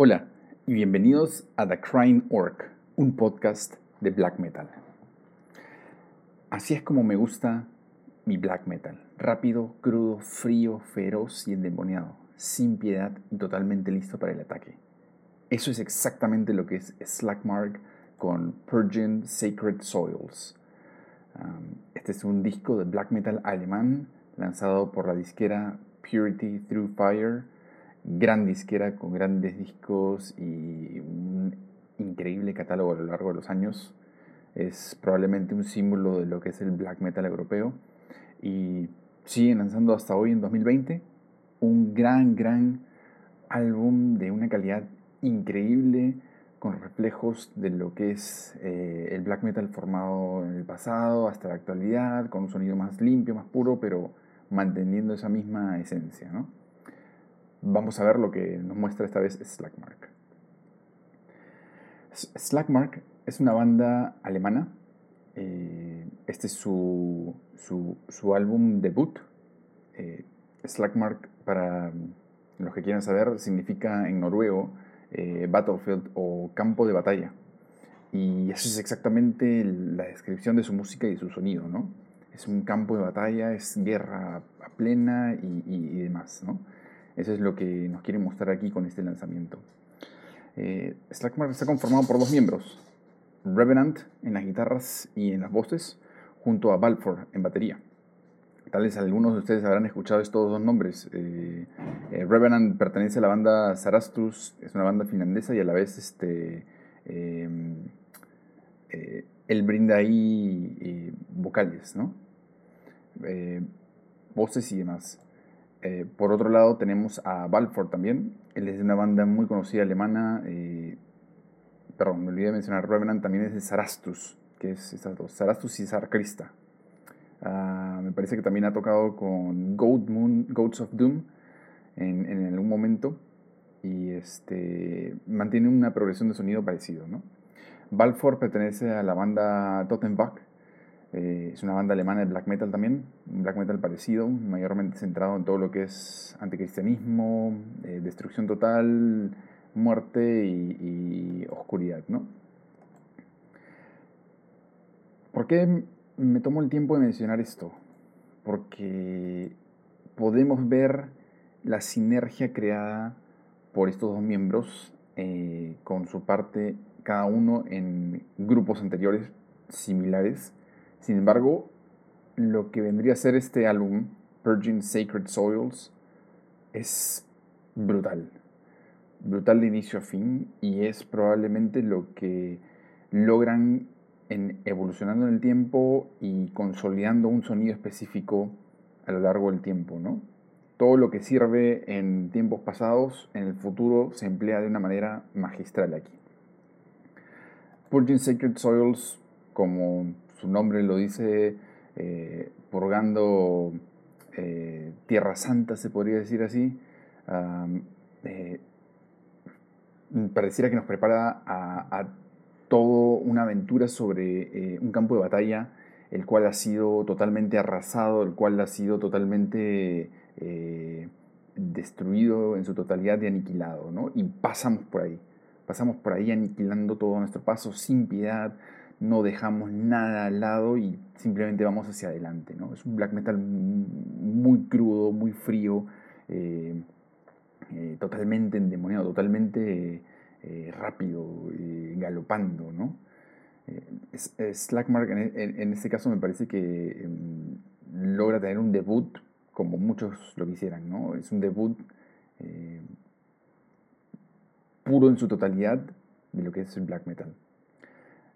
Hola y bienvenidos a The Crying Orc, un podcast de black metal. Así es como me gusta mi black metal. Rápido, crudo, frío, feroz y endemoniado, sin piedad y totalmente listo para el ataque. Eso es exactamente lo que es Slackmark con Purging Sacred Soils. este es un disco de black metal alemán lanzado por la disquera Purity Through Fire gran disquera con grandes discos y un increíble catálogo a lo largo de los años. Es probablemente un símbolo de lo que es el black metal europeo. Y siguen lanzando hasta hoy en 2020 un gran, gran álbum de una calidad increíble con reflejos de lo que es eh, el black metal formado en el pasado hasta la actualidad, con un sonido más limpio, más puro, pero manteniendo esa misma esencia. ¿no? Vamos a ver lo que nos muestra esta vez Slackmark. Slackmark es una banda alemana. Eh, este es su, su, álbum debut. Eh, Slackmark, para los que quieran saber, significa en noruego eh, battlefield o campo de batalla. Y eso es exactamente la descripción de su música y su sonido, ¿no? Es un campo de batalla, es guerra plena y, y demás, ¿no? Eso es lo que nos quiere mostrar aquí con este lanzamiento. Eh, Slackmark está conformado por dos miembros, Revenant en las guitarras y en las voces, junto a Balfour en batería. Tal vez algunos de ustedes habrán escuchado estos dos nombres. Eh, eh, Revenant pertenece a la banda Sarastus, es una banda finlandesa y a la vez este, em, él brinda ahí vocales, ¿no? voces y demás. Eh, por otro lado tenemos a Balfour también. Él es de una banda muy conocida alemana. Eh, perdón, me olvidé de mencionar. Revenant también es de Sarastus, que es Sarastus y Sarkrista. Ah, me parece que también ha tocado con Goat Moon, Goats of Doom en, en, algún momento. Y este, mantiene una progresión de sonido parecido. ¿no? Balfour pertenece a la banda Tottenbach eh, es una banda alemana de black metal también, un black metal parecido, mayormente centrado en todo lo que es anticristianismo, eh, destrucción total, muerte y, oscuridad. ¿no? ¿Por qué me tomo el tiempo de mencionar esto? Porque podemos ver la sinergia creada por estos dos miembros eh, con su parte cada uno en grupos anteriores similares sin embargo, lo que vendría a ser este álbum, Purging Sacred Soils, es brutal. Brutal de inicio a fin y es probablemente lo que logran en evolucionando en el tiempo y consolidando un sonido específico a lo largo del tiempo, ¿no? Todo lo que sirve en tiempos pasados, en el futuro se emplea de una manera magistral aquí. Purging Sacred Soils, como su nombre lo dice, eh, purgando eh, Tierra Santa, se podría decir así, eh, pareciera que nos prepara a, toda una aventura sobre un campo de batalla, el cual ha sido totalmente arrasado, el cual ha sido totalmente destruido en su totalidad y aniquilado, ¿no? Y pasamos por ahí, pasamos por ahí aniquilando todo nuestro paso sin piedad, no dejamos nada al lado y simplemente vamos hacia adelante. ¿no? Es un black metal muy crudo, muy frío, eh, eh, totalmente endemoniado, totalmente eh, rápido, galopando. ¿no? Slackmark en, en, este caso me parece que em, logra tener un debut como muchos lo quisieran. ¿no? Es un debut puro en su totalidad de lo que es el black metal.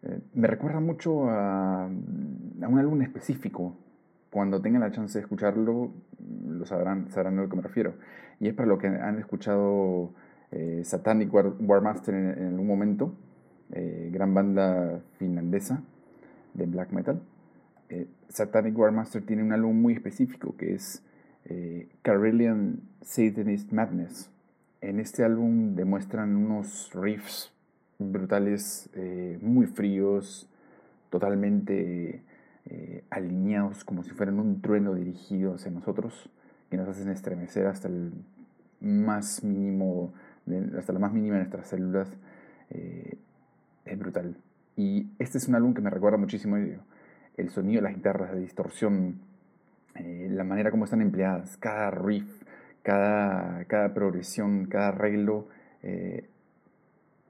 Eh, me recuerda mucho a, un álbum específico. Cuando tengan la chance de escucharlo, lo sabrán, sabrán a lo que me refiero. Y es para lo que han escuchado eh, Satanic War, Warmaster en, algún momento, eh, gran banda finlandesa de black metal. Satanic Warmaster tiene un álbum muy específico que es Carillion Satanist Madness. En este álbum demuestran unos riffs brutales, eh, muy fríos, totalmente eh, alineados como si fueran un trueno dirigido hacia nosotros, que nos hacen estremecer hasta el más mínimo hasta la más mínima de nuestras células, eh, es brutal. Y este es un álbum que me recuerda muchísimo el sonido de las guitarras, la distorsión, la manera como están empleadas, cada riff, cada, cada progresión, cada arreglo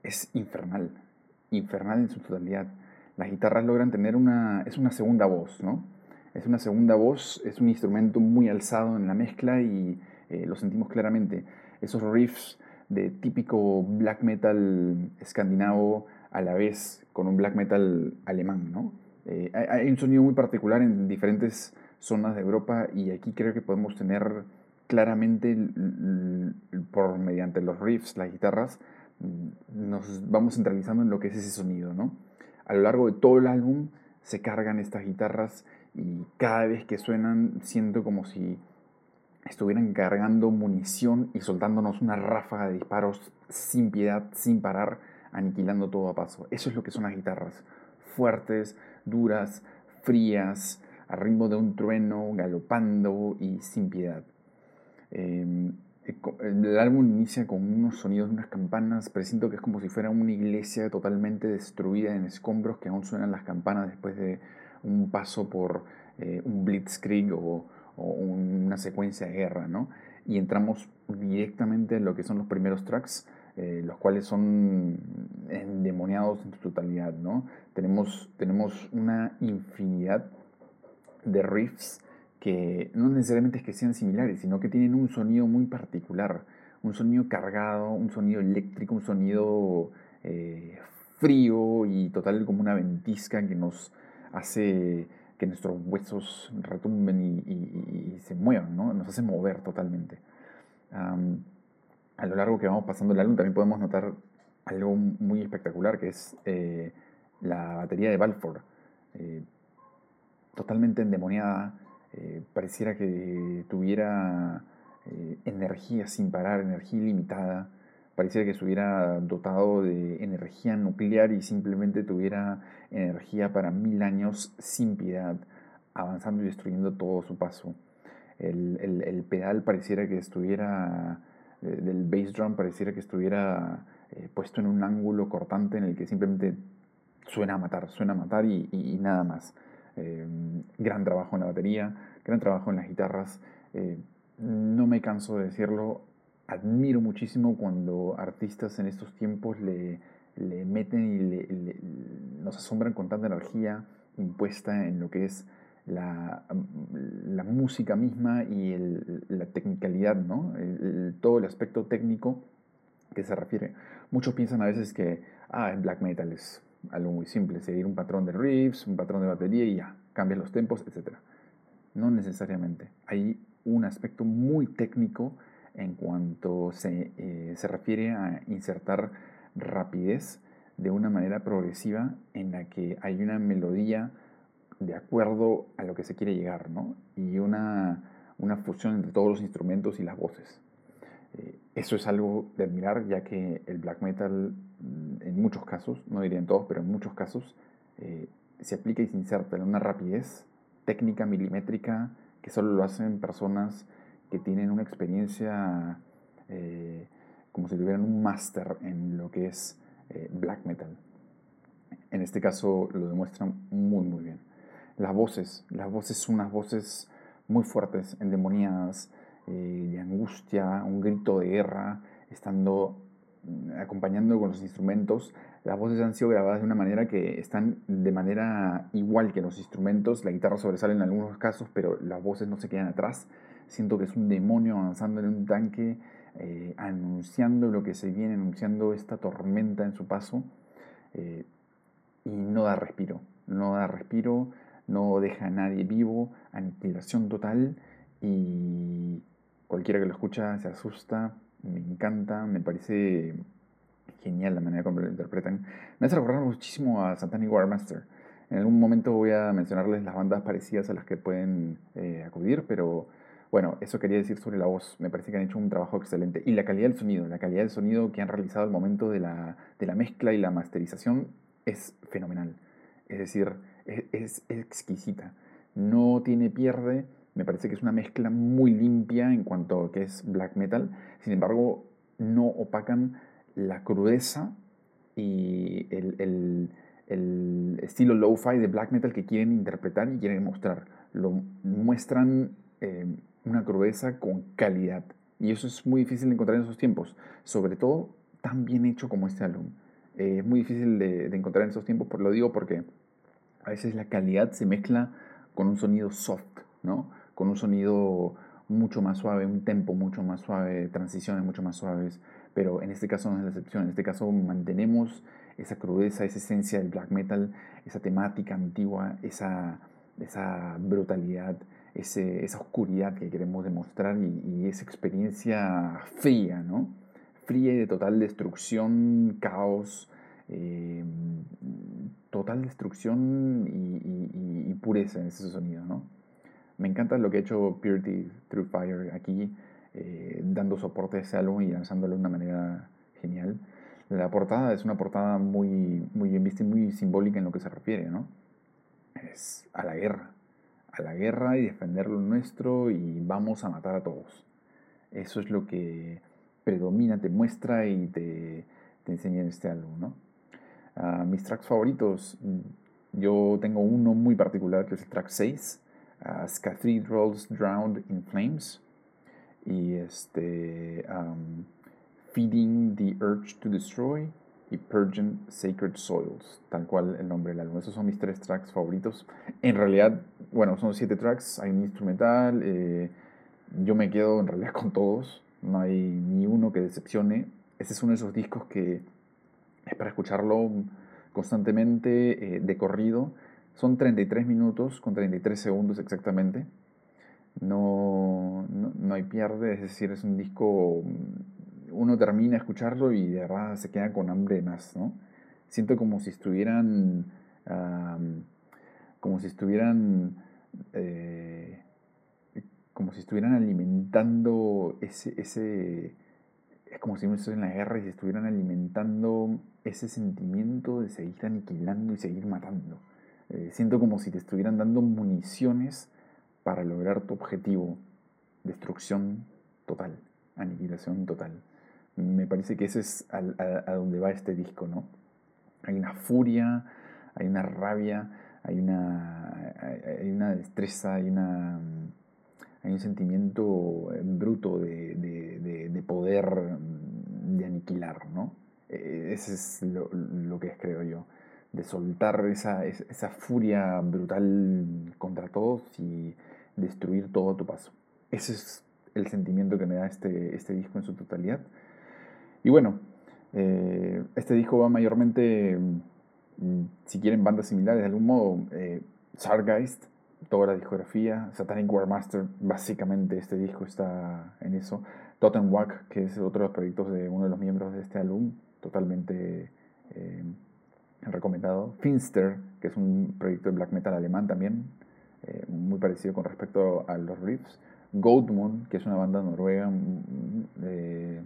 es infernal, infernal en su totalidad. Las guitarras logran tener una, es una segunda voz, ¿no? Es una segunda voz, es un instrumento muy alzado en la mezcla y eh, lo sentimos claramente. Esos riffs de típico black metal escandinavo a la vez con un black metal alemán, ¿no? Eh, hay un sonido muy particular en diferentes zonas de Europa y aquí creo que podemos tener claramente por mediante los riffs, las guitarras, nos vamos centralizando en lo que es ese sonido, ¿no? A lo largo de todo el álbum se cargan estas guitarras y cada vez que suenan siento como si estuvieran cargando munición y soltándonos una ráfaga de disparos sin piedad, sin parar, aniquilando todo a paso. Eso es lo que son las guitarras. Fuertes, duras, frías, a ritmo de un trueno, galopando y sin piedad. Em, el álbum inicia con unos sonidos de unas campanas, presiento que es como si fuera una iglesia totalmente destruida en escombros que aún suenan las campanas después de un paso por eh, un blitzkrieg o, una secuencia de guerra, ¿no? Y entramos directamente en lo que son los primeros tracks, eh, los cuales son endemoniados en su totalidad, ¿no? Tenemos, tenemos una infinidad de riffs que no necesariamente es que sean similares, sino que tienen un sonido muy particular, un sonido cargado, un sonido eléctrico, un sonido eh, frío y total como una ventisca que nos hace que nuestros huesos retumben y, se muevan, ¿no? nos hace mover totalmente. a lo largo que vamos pasando el álbum también podemos notar algo muy espectacular que es eh, la batería de Balfour, eh, totalmente endemoniada, eh, pareciera que tuviera energía sin parar, energía ilimitada, pareciera que estuviera dotado de energía nuclear y simplemente tuviera energía para mil años sin piedad, avanzando y destruyendo todo su paso. El, pedal pareciera que estuviera, eh, del bass drum pareciera que estuviera eh, puesto en un ángulo cortante en el que simplemente suena a matar, suena a matar y, nada más. Eh, gran trabajo en la batería, gran trabajo en las guitarras. no me canso de decirlo, admiro muchísimo cuando artistas en estos tiempos le, meten y nos asombran con tanta energía impuesta en lo que es la, música misma y la tecnicalidad, ¿no? todo el aspecto técnico que se refiere. Muchos piensan a veces que ah, black metal es algo muy simple, seguir un patrón de riffs, un patrón de batería y ya, cambias los tempos, etc. No necesariamente. Hay un aspecto muy técnico en cuanto se, eh, se refiere a insertar rapidez de una manera progresiva en la que hay una melodía de acuerdo a lo que se quiere llegar, ¿no? Y una, una fusión entre todos los instrumentos y las voces. Eh, eso es algo de admirar, ya que el black metal, en muchos casos, no diría en todos, pero en muchos casos, eh, se aplica y se inserta en una rapidez técnica milimétrica que solo lo hacen personas que tienen una experiencia eh, como si tuvieran un máster en lo que es eh, black metal. En este caso lo demuestran muy muy bien. Las voces, las voces son unas voces muy fuertes, endemoniadas, de angustia, un grito de guerra, estando mm, acompañando con los instrumentos. Las voces han sido grabadas de una manera que están de manera igual que los instrumentos. La guitarra sobresale en algunos casos, pero las voces no se quedan atrás siento que es un demonio avanzando en un tanque, eh, anunciando lo que se viene, anunciando esta tormenta en su paso, eh, y no da respiro, no da respiro, no deja a nadie vivo, aniquilación total, y cualquiera que lo escucha se asusta, me encanta, me parece genial la manera como lo interpretan. Me hace recordar muchísimo a Satanic Warmaster. En algún momento voy a mencionarles las bandas parecidas a las que pueden eh, acudir, pero bueno, eso quería decir sobre la voz. Me parece que han hecho un trabajo excelente. Y la calidad del sonido, la calidad del sonido que han realizado al momento de la, mezcla y la masterización es fenomenal. Es decir, es, exquisita. No tiene pierde. Me parece que es una mezcla muy limpia en cuanto a que es black metal. Sin embargo, no opacan la crudeza y el, estilo lo-fi de black metal que quieren interpretar y quieren mostrar. Lo muestran eh, una crudeza con calidad. Y eso es muy difícil de encontrar en esos tiempos. Sobre todo tan bien hecho como este álbum. Eh, es muy difícil de, encontrar en esos tiempos, por lo digo porque a veces la calidad se mezcla con un sonido soft, ¿no? Con un sonido mucho más suave, un tempo mucho más suave, transiciones mucho más suaves, pero en este caso no es la excepción, en este caso mantenemos esa crudeza, esa esencia del black metal, esa temática antigua, esa, esa brutalidad, ese, esa oscuridad que queremos demostrar y, esa experiencia fría, ¿no? Fría y de total destrucción, caos, eh, total destrucción y, y, pureza en ese sonido, ¿no? Me encanta lo que ha hecho Purity Through Fire aquí, eh, dando soporte a ese álbum y lanzándolo de una manera genial. La portada es una portada muy, muy bien vista y muy simbólica en lo que se refiere, ¿no? Es a la guerra, a la guerra y defender lo nuestro y vamos a matar a todos. Eso es lo que predomina, te muestra y te, te enseña en este álbum. Ah, mis tracks favoritos, yo tengo uno muy particular que es el track 6, As Cathedrals Drowned in Flames y este Feeding the Urge to Destroy y Purging Sacred Soils, tal cual el nombre del álbum. Esos son mis tres tracks favoritos. En realidad, bueno, son siete tracks, hay un instrumental, eh, yo me quedo en realidad con todos, no hay ni uno que decepcione. Este es uno de esos discos que es para escucharlo constantemente, eh, de corrido son 33 minutos con 33 segundos exactamente. No, no, hay pierde, es decir, es un disco, uno termina a escucharlo y de verdad se queda con hambre más, ¿no? Siento como si estuvieran, como si estuvieran, eh, como si estuvieran alimentando ese, ese, es como si estuviera en la guerra y se estuvieran alimentando ese sentimiento de seguir aniquilando y seguir matando. Eh, siento como si te estuvieran dando municiones para lograr tu objetivo. Destrucción total, aniquilación total. Me parece que ese es a, donde va este disco, ¿no? Hay una furia, hay una rabia, hay una, hay una destreza, hay, una, hay un sentimiento eh, bruto de, de, poder de aniquilar, ¿no? E, ese es lo, lo que es, creo yo de soltar esa, esa furia brutal contra todos y destruir todo a tu paso. Ese es el sentimiento que me da este, este disco en su totalidad. Y bueno, eh, este disco va mayormente, mm, si quieren bandas similares de algún modo, eh, toda la discografía, Satanic War Master, básicamente este disco está en eso. Totenwag, que es otro de los proyectos de uno de los miembros de este álbum, totalmente eh, recomendado. Finster, que es un proyecto de black metal alemán también, eh, muy parecido con respecto a los riffs. Goldmoon, que es una banda noruega mm, eh,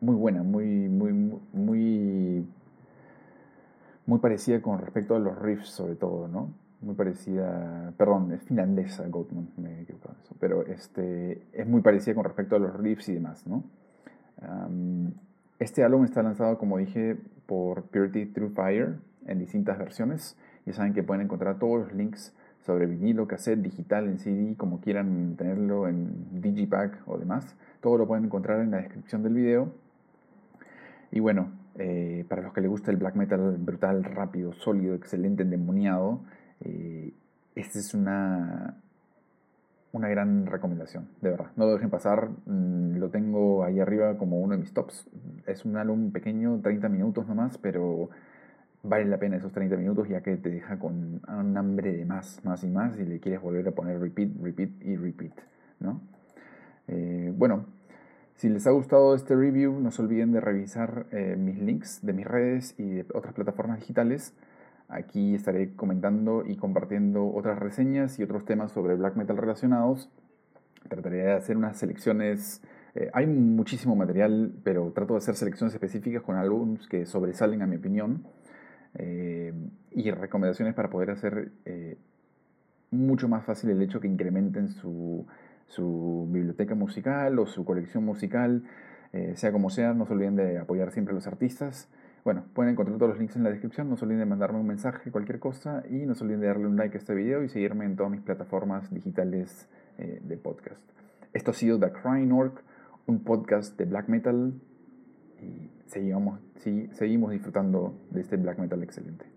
muy buena, muy, muy, muy, muy parecida con respecto a los riffs sobre todo, ¿no? Muy parecida, perdón, es finlandesa Goldmoon, me he equivocado eso, pero este, es muy parecida con respecto a los riffs y demás, ¿no? este álbum está lanzado, como dije, por Purity Through Fire en distintas versiones. Ya saben que pueden encontrar todos los links sobre vinilo, cassette, digital, en CD, como quieran tenerlo en Digipack o demás. Todo lo pueden encontrar en la descripción del video. Y bueno, eh, para los que les gusta el black metal brutal, rápido, sólido, excelente, endemoniado, eh, esta es una, una gran recomendación, de verdad. No lo dejen pasar, mm, lo tengo ahí arriba como uno de mis tops. Es un álbum pequeño, 30 minutos nomás, pero vale la pena esos 30 minutos ya que te deja con un hambre de más, más y más y le quieres volver a poner repeat, repeat y repeat, ¿no? Eh, bueno, si les ha gustado este review, no se olviden de revisar eh, mis links de mis redes y de otras plataformas digitales. Aquí estaré comentando y compartiendo otras reseñas y otros temas sobre black metal relacionados. Trataré de hacer unas selecciones. Eh, hay muchísimo material, pero trato de hacer selecciones específicas con álbumes que sobresalen a mi opinión eh, y recomendaciones para poder hacer eh, mucho más fácil el hecho que incrementen su, su biblioteca musical o su colección musical sea como sea, no se olviden de apoyar siempre a los artistas. Bueno, pueden encontrar todos los links en la descripción. No se olviden de mandarme un mensaje, cualquier cosa. Y no se olviden de darle un like a este video y seguirme en todas mis plataformas digitales eh, de podcast. Esto ha sido The Crying Orc, un podcast de black metal. Y seguimos, disfrutando de este black metal excelente.